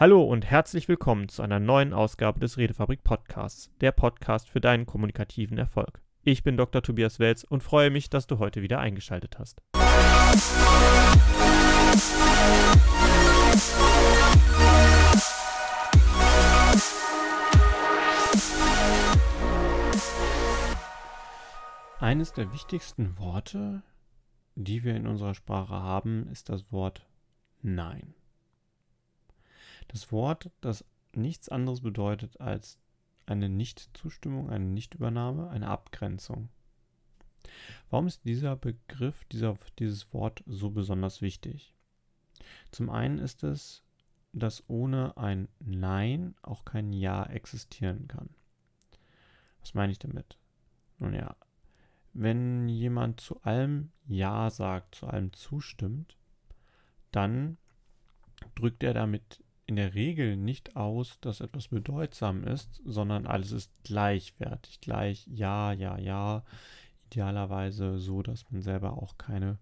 Hallo und herzlich willkommen zu einer neuen Ausgabe des Redefabrik Podcasts, der Podcast für deinen kommunikativen Erfolg. Ich bin Dr. Tobias Welz und freue mich, dass du heute wieder eingeschaltet hast. Eines der wichtigsten Worte, die wir in unserer Sprache haben, ist das Wort Nein. Das Wort, das nichts anderes bedeutet als eine Nichtzustimmung, eine Nichtübernahme, eine Abgrenzung. Warum ist dieser Begriff, dieser, dieses Wort so besonders wichtig? Zum einen ist es, dass ohne ein Nein auch kein Ja existieren kann. Was meine ich damit? Nun ja, wenn jemand zu allem Ja sagt, zu allem zustimmt, dann drückt er damit in der Regel nicht aus, dass etwas bedeutsam ist, sondern alles ist gleichwertig, gleich ja, ja, ja, idealerweise so, dass man selber auch keine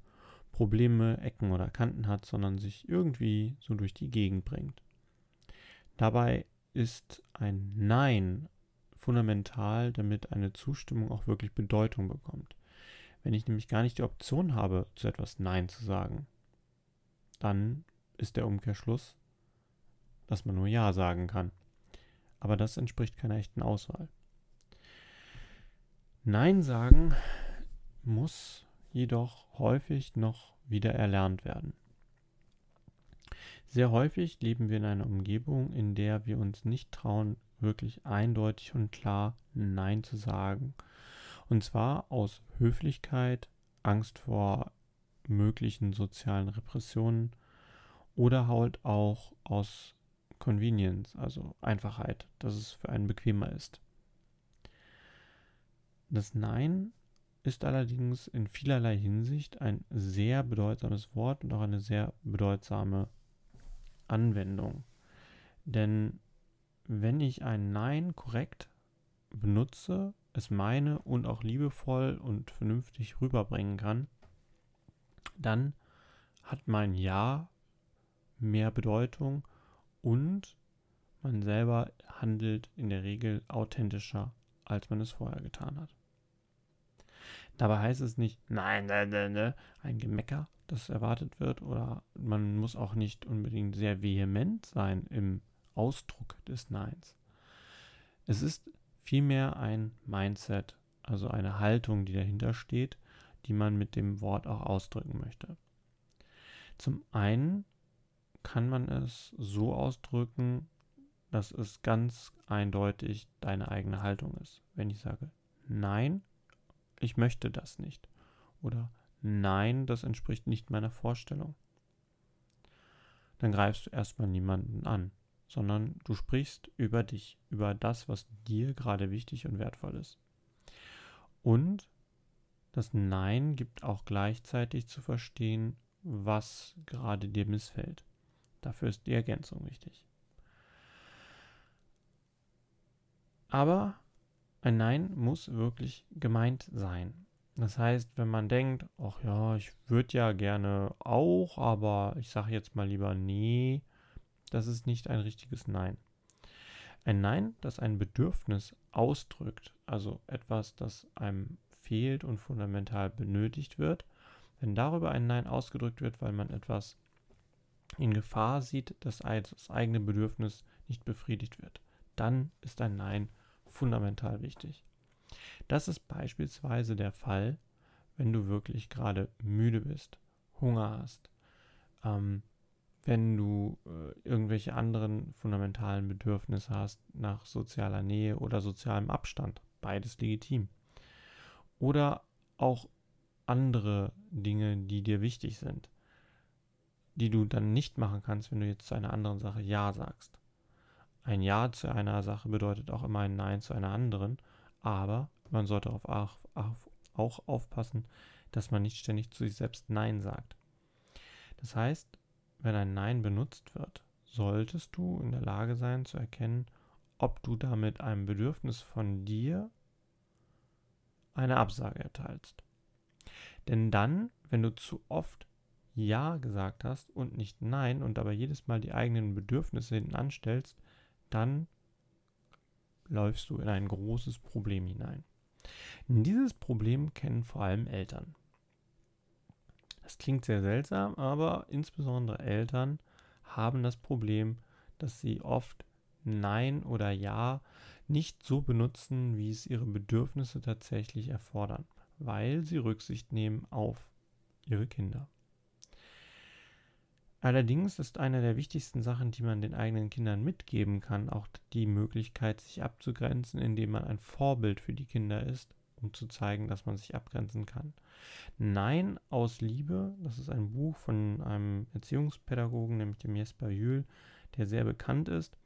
Probleme, Ecken oder Kanten hat, sondern sich irgendwie so durch die Gegend bringt. Dabei ist ein Nein fundamental, damit eine Zustimmung auch wirklich Bedeutung bekommt. Wenn ich nämlich gar nicht die Option habe, zu etwas Nein zu sagen, dann ist der Umkehrschluss, dass man nur Ja sagen kann. Aber das entspricht keiner echten Auswahl. Nein sagen muss jedoch häufig noch wieder erlernt werden. Sehr häufig leben wir in einer Umgebung, in der wir uns nicht trauen, wirklich eindeutig und klar Nein zu sagen. Und zwar aus Höflichkeit, Angst vor möglichen sozialen Repressionen oder halt auch aus Convenience, also Einfachheit, dass es für einen bequemer ist. Das Nein ist allerdings in vielerlei Hinsicht ein sehr bedeutsames Wort und auch eine sehr bedeutsame Anwendung. Denn wenn ich ein Nein korrekt benutze, es meine und auch liebevoll und vernünftig rüberbringen kann, dann hat mein Ja mehr Bedeutung und man selber handelt in der Regel authentischer, als man es vorher getan hat. Dabei heißt es nicht, nein, nein, nein, nein, ein Gemecker, das erwartet wird, oder man muss auch nicht unbedingt sehr vehement sein im Ausdruck des Neins. Es ist vielmehr ein Mindset, also eine Haltung, die dahinter steht, die man mit dem Wort auch ausdrücken möchte. Zum einen kann man es so ausdrücken, dass es ganz eindeutig deine eigene Haltung ist. Wenn ich sage, nein, ich möchte das nicht. Oder nein, das entspricht nicht meiner Vorstellung. Dann greifst du erstmal niemanden an, sondern du sprichst über dich, über das, was dir gerade wichtig und wertvoll ist. Und das Nein gibt auch gleichzeitig zu verstehen, was gerade dir missfällt. Dafür ist die Ergänzung wichtig. Aber ein Nein muss wirklich gemeint sein. Das heißt, wenn man denkt, ach ja, ich würde ja gerne auch, aber ich sage jetzt mal lieber nee, das ist nicht ein richtiges Nein. Ein Nein, das ein Bedürfnis ausdrückt, also etwas, das einem fehlt und fundamental benötigt wird, wenn darüber ein Nein ausgedrückt wird, weil man etwas in Gefahr sieht, dass das eigene Bedürfnis nicht befriedigt wird, dann ist ein Nein fundamental wichtig. Das ist beispielsweise der Fall, wenn du wirklich gerade müde bist, Hunger hast, ähm, wenn du äh, irgendwelche anderen fundamentalen Bedürfnisse hast nach sozialer Nähe oder sozialem Abstand, beides legitim. Oder auch andere Dinge, die dir wichtig sind die du dann nicht machen kannst, wenn du jetzt zu einer anderen Sache Ja sagst. Ein Ja zu einer Sache bedeutet auch immer ein Nein zu einer anderen, aber man sollte auf, auf, auch aufpassen, dass man nicht ständig zu sich selbst Nein sagt. Das heißt, wenn ein Nein benutzt wird, solltest du in der Lage sein zu erkennen, ob du damit einem Bedürfnis von dir eine Absage erteilst. Denn dann, wenn du zu oft Ja gesagt hast und nicht Nein und dabei jedes Mal die eigenen Bedürfnisse hinten anstellst, dann läufst du in ein großes Problem hinein. Dieses Problem kennen vor allem Eltern. Das klingt sehr seltsam, aber insbesondere Eltern haben das Problem, dass sie oft Nein oder Ja nicht so benutzen, wie es ihre Bedürfnisse tatsächlich erfordern, weil sie Rücksicht nehmen auf ihre Kinder. Allerdings ist eine der wichtigsten Sachen, die man den eigenen Kindern mitgeben kann, auch die Möglichkeit, sich abzugrenzen, indem man ein Vorbild für die Kinder ist, um zu zeigen, dass man sich abgrenzen kann. Nein aus Liebe, das ist ein Buch von einem Erziehungspädagogen, nämlich dem Jesper Jühl, der sehr bekannt ist.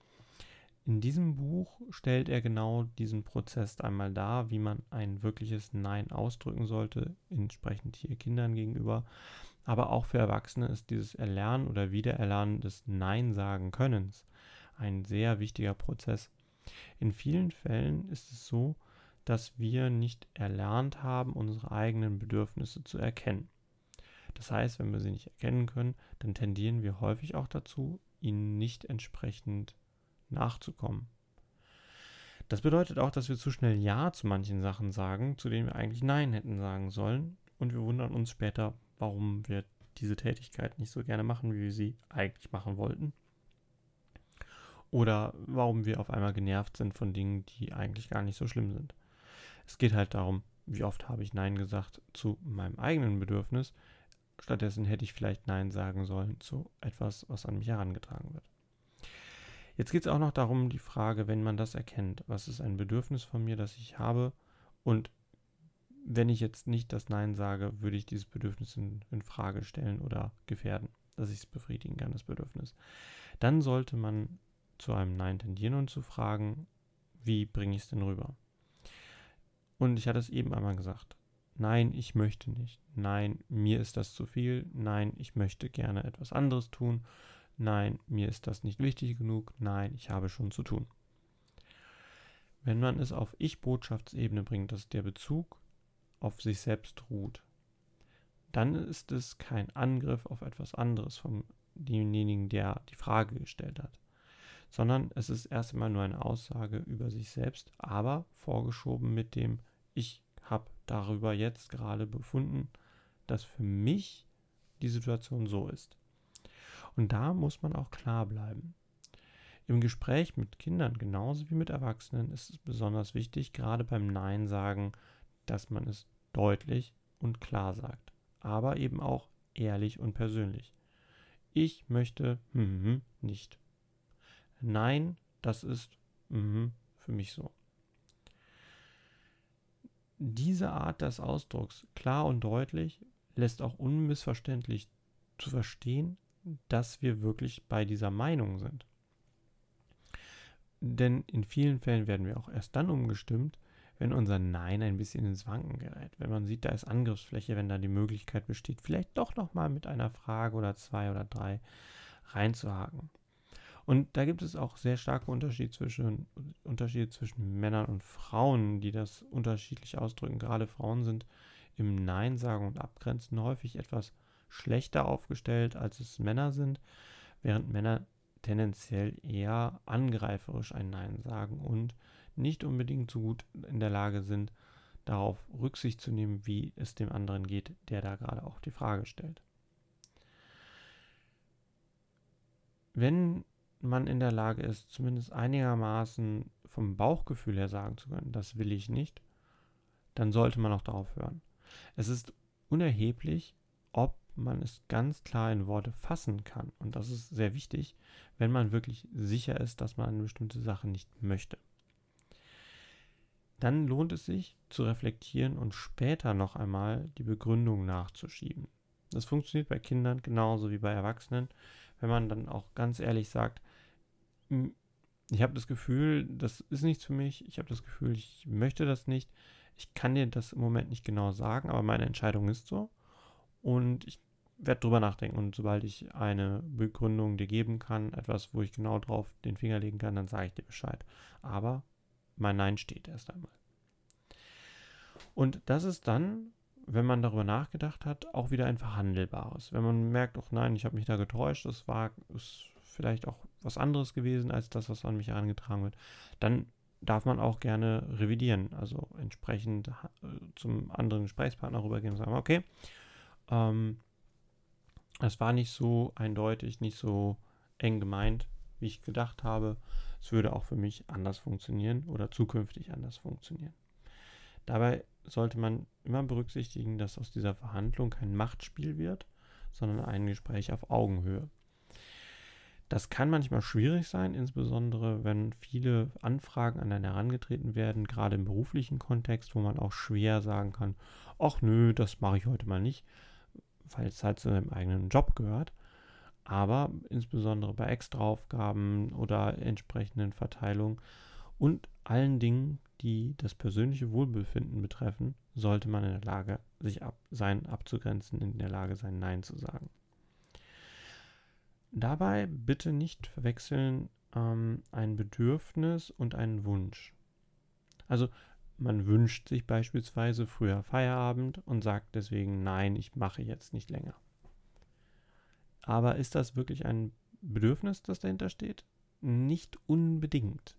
In diesem Buch stellt er genau diesen Prozess einmal dar, wie man ein wirkliches Nein ausdrücken sollte, entsprechend hier Kindern gegenüber. Aber auch für Erwachsene ist dieses Erlernen oder Wiedererlernen des Nein sagen Könnens ein sehr wichtiger Prozess. In vielen Fällen ist es so, dass wir nicht erlernt haben, unsere eigenen Bedürfnisse zu erkennen. Das heißt, wenn wir sie nicht erkennen können, dann tendieren wir häufig auch dazu, ihnen nicht entsprechend nachzukommen. Das bedeutet auch, dass wir zu schnell Ja zu manchen Sachen sagen, zu denen wir eigentlich Nein hätten sagen sollen. Und wir wundern uns später, warum wir diese Tätigkeit nicht so gerne machen, wie wir sie eigentlich machen wollten. Oder warum wir auf einmal genervt sind von Dingen, die eigentlich gar nicht so schlimm sind. Es geht halt darum, wie oft habe ich Nein gesagt zu meinem eigenen Bedürfnis. Stattdessen hätte ich vielleicht Nein sagen sollen zu etwas, was an mich herangetragen wird. Jetzt geht es auch noch darum, die Frage, wenn man das erkennt, was ist ein Bedürfnis von mir, das ich habe und wenn ich jetzt nicht das Nein sage, würde ich dieses Bedürfnis in, in Frage stellen oder gefährden, dass ich es befriedigen kann, das Bedürfnis. Dann sollte man zu einem Nein tendieren und zu fragen, wie bringe ich es denn rüber? Und ich hatte es eben einmal gesagt. Nein, ich möchte nicht. Nein, mir ist das zu viel. Nein, ich möchte gerne etwas anderes tun. Nein, mir ist das nicht wichtig genug. Nein, ich habe schon zu tun. Wenn man es auf Ich-Botschaftsebene bringt, dass der Bezug auf sich selbst ruht, dann ist es kein Angriff auf etwas anderes von demjenigen, der die Frage gestellt hat, sondern es ist erst einmal nur eine Aussage über sich selbst, aber vorgeschoben mit dem Ich habe darüber jetzt gerade befunden, dass für mich die Situation so ist. Und da muss man auch klar bleiben. Im Gespräch mit Kindern genauso wie mit Erwachsenen ist es besonders wichtig, gerade beim Nein sagen, dass man es deutlich und klar sagt, aber eben auch ehrlich und persönlich. Ich möchte mm, nicht. Nein, das ist mm, für mich so. Diese Art des Ausdrucks, klar und deutlich, lässt auch unmissverständlich zu verstehen, dass wir wirklich bei dieser Meinung sind. Denn in vielen Fällen werden wir auch erst dann umgestimmt, wenn unser Nein ein bisschen ins Wanken gerät. Wenn man sieht, da ist Angriffsfläche, wenn da die Möglichkeit besteht, vielleicht doch nochmal mit einer Frage oder zwei oder drei reinzuhaken. Und da gibt es auch sehr starke Unterschiede zwischen, Unterschiede zwischen Männern und Frauen, die das unterschiedlich ausdrücken. Gerade Frauen sind im Nein sagen und abgrenzen häufig etwas schlechter aufgestellt, als es Männer sind, während Männer tendenziell eher angreiferisch ein Nein sagen und nicht unbedingt so gut in der Lage sind, darauf Rücksicht zu nehmen, wie es dem anderen geht, der da gerade auch die Frage stellt. Wenn man in der Lage ist, zumindest einigermaßen vom Bauchgefühl her sagen zu können, das will ich nicht, dann sollte man auch darauf hören. Es ist unerheblich, ob man es ganz klar in Worte fassen kann. Und das ist sehr wichtig, wenn man wirklich sicher ist, dass man eine bestimmte Sache nicht möchte dann lohnt es sich zu reflektieren und später noch einmal die Begründung nachzuschieben. Das funktioniert bei Kindern genauso wie bei Erwachsenen, wenn man dann auch ganz ehrlich sagt, ich habe das Gefühl, das ist nichts für mich, ich habe das Gefühl, ich möchte das nicht, ich kann dir das im Moment nicht genau sagen, aber meine Entscheidung ist so. Und ich werde drüber nachdenken. Und sobald ich eine Begründung dir geben kann, etwas, wo ich genau drauf den Finger legen kann, dann sage ich dir Bescheid. Aber mein Nein steht erst einmal. Und das ist dann, wenn man darüber nachgedacht hat, auch wieder ein verhandelbares. Wenn man merkt, ach nein, ich habe mich da getäuscht, das war ist vielleicht auch was anderes gewesen als das, was an mich herangetragen wird, dann darf man auch gerne revidieren, also entsprechend äh, zum anderen Gesprächspartner rübergehen und sagen, okay, ähm, das war nicht so eindeutig, nicht so eng gemeint, wie ich gedacht habe. Es würde auch für mich anders funktionieren oder zukünftig anders funktionieren. Dabei sollte man immer berücksichtigen, dass aus dieser Verhandlung kein Machtspiel wird, sondern ein Gespräch auf Augenhöhe. Das kann manchmal schwierig sein, insbesondere wenn viele Anfragen an einen herangetreten werden, gerade im beruflichen Kontext, wo man auch schwer sagen kann, ach nö, das mache ich heute mal nicht, weil es halt zu seinem eigenen Job gehört. Aber insbesondere bei Extraaufgaben oder entsprechenden Verteilungen und allen Dingen, die das persönliche Wohlbefinden betreffen, sollte man in der Lage sich ab, sein abzugrenzen, in der Lage sein, Nein zu sagen. Dabei bitte nicht verwechseln ähm, ein Bedürfnis und einen Wunsch. Also man wünscht sich beispielsweise früher Feierabend und sagt deswegen nein, ich mache jetzt nicht länger. Aber ist das wirklich ein Bedürfnis, das dahinter steht? Nicht unbedingt.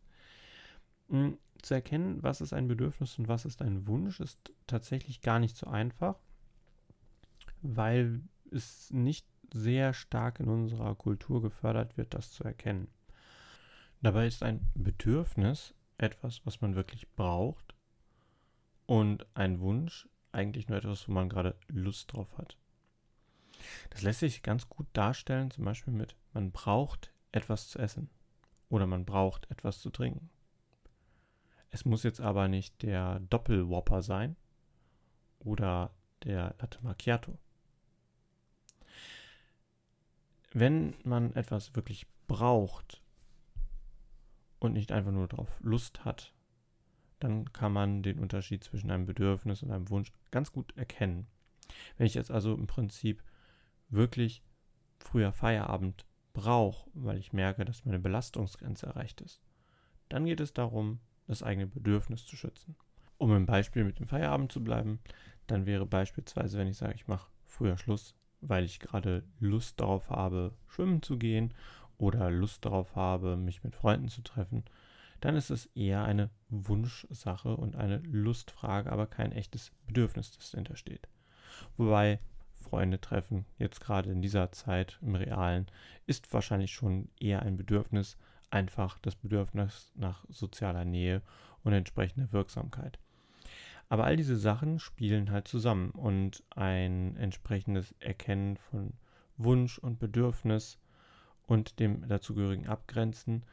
Hm, zu erkennen, was ist ein Bedürfnis und was ist ein Wunsch, ist tatsächlich gar nicht so einfach, weil es nicht sehr stark in unserer Kultur gefördert wird, das zu erkennen. Dabei ist ein Bedürfnis etwas, was man wirklich braucht und ein Wunsch eigentlich nur etwas, wo man gerade Lust drauf hat. Das lässt sich ganz gut darstellen, zum Beispiel mit, man braucht etwas zu essen oder man braucht etwas zu trinken. Es muss jetzt aber nicht der Doppelwhopper sein oder der Latte Macchiato. wenn man etwas wirklich braucht und nicht einfach nur darauf Lust hat, dann kann man den Unterschied zwischen einem Bedürfnis und einem Wunsch ganz gut erkennen. Wenn ich jetzt also im Prinzip wirklich früher Feierabend brauche, weil ich merke, dass meine Belastungsgrenze erreicht ist, dann geht es darum, das eigene Bedürfnis zu schützen. Um im Beispiel mit dem Feierabend zu bleiben, dann wäre beispielsweise, wenn ich sage, ich mache früher Schluss, weil ich gerade Lust darauf habe, schwimmen zu gehen oder Lust darauf habe, mich mit Freunden zu treffen, dann ist es eher eine Wunschsache und eine Lustfrage, aber kein echtes Bedürfnis, das dahinter steht. Wobei Freunde treffen, jetzt gerade in dieser Zeit im Realen, ist wahrscheinlich schon eher ein Bedürfnis, einfach das Bedürfnis nach sozialer Nähe und entsprechender Wirksamkeit. Aber all diese Sachen spielen halt zusammen und ein entsprechendes Erkennen von Wunsch und Bedürfnis und dem dazugehörigen Abgrenzen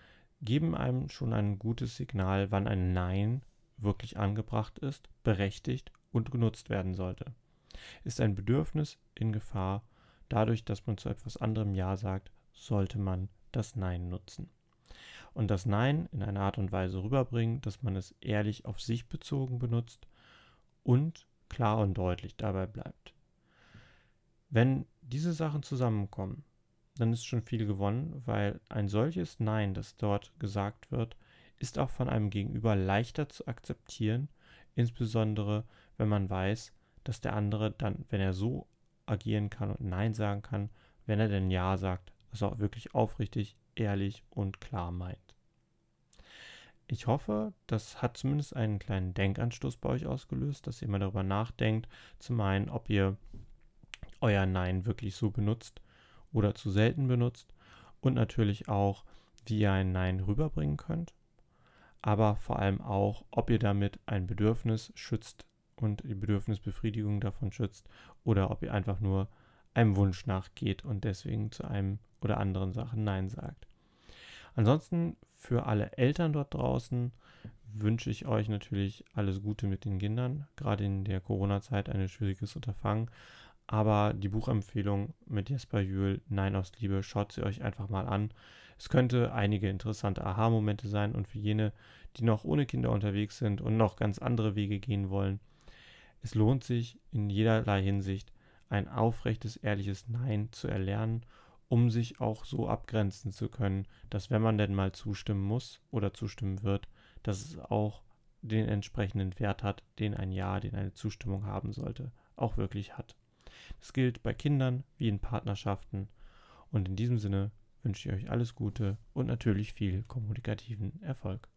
geben einem schon ein gutes Signal, wann ein Nein wirklich angebracht ist, berechtigt und genutzt werden sollte. Ist ein Bedürfnis in Gefahr, dadurch, dass man zu etwas anderem Ja sagt, sollte man das Nein nutzen. Und das Nein in einer Art und Weise rüberbringen, dass man es ehrlich auf sich bezogen benutzt und klar und deutlich dabei bleibt. Wenn diese Sachen zusammenkommen, dann ist schon viel gewonnen, weil ein solches Nein, das dort gesagt wird, ist auch von einem Gegenüber leichter zu akzeptieren, insbesondere wenn man weiß, dass der andere dann, wenn er so agieren kann und Nein sagen kann, wenn er denn Ja sagt, es auch wirklich aufrichtig, ehrlich und klar meint. Ich hoffe, das hat zumindest einen kleinen Denkanstoß bei euch ausgelöst, dass ihr mal darüber nachdenkt, zum einen, ob ihr euer Nein wirklich so benutzt oder zu selten benutzt und natürlich auch, wie ihr ein Nein rüberbringen könnt, aber vor allem auch, ob ihr damit ein Bedürfnis schützt und die Bedürfnisbefriedigung davon schützt oder ob ihr einfach nur einem Wunsch nachgeht und deswegen zu einem oder anderen Sachen Nein sagt. Ansonsten für alle Eltern dort draußen wünsche ich euch natürlich alles Gute mit den Kindern. Gerade in der Corona-Zeit ein schwieriges Unterfangen. Aber die Buchempfehlung mit Jesper Jühl, Nein aus Liebe, schaut sie euch einfach mal an. Es könnte einige interessante Aha-Momente sein und für jene, die noch ohne Kinder unterwegs sind und noch ganz andere Wege gehen wollen. Es lohnt sich in jederlei Hinsicht ein aufrechtes, ehrliches Nein zu erlernen um sich auch so abgrenzen zu können, dass wenn man denn mal zustimmen muss oder zustimmen wird, dass es auch den entsprechenden Wert hat, den ein Ja, den eine Zustimmung haben sollte. auch wirklich hat. Das gilt bei Kindern wie in Partnerschaften. Und in diesem Sinne wünsche ich euch alles Gute und natürlich viel kommunikativen Erfolg.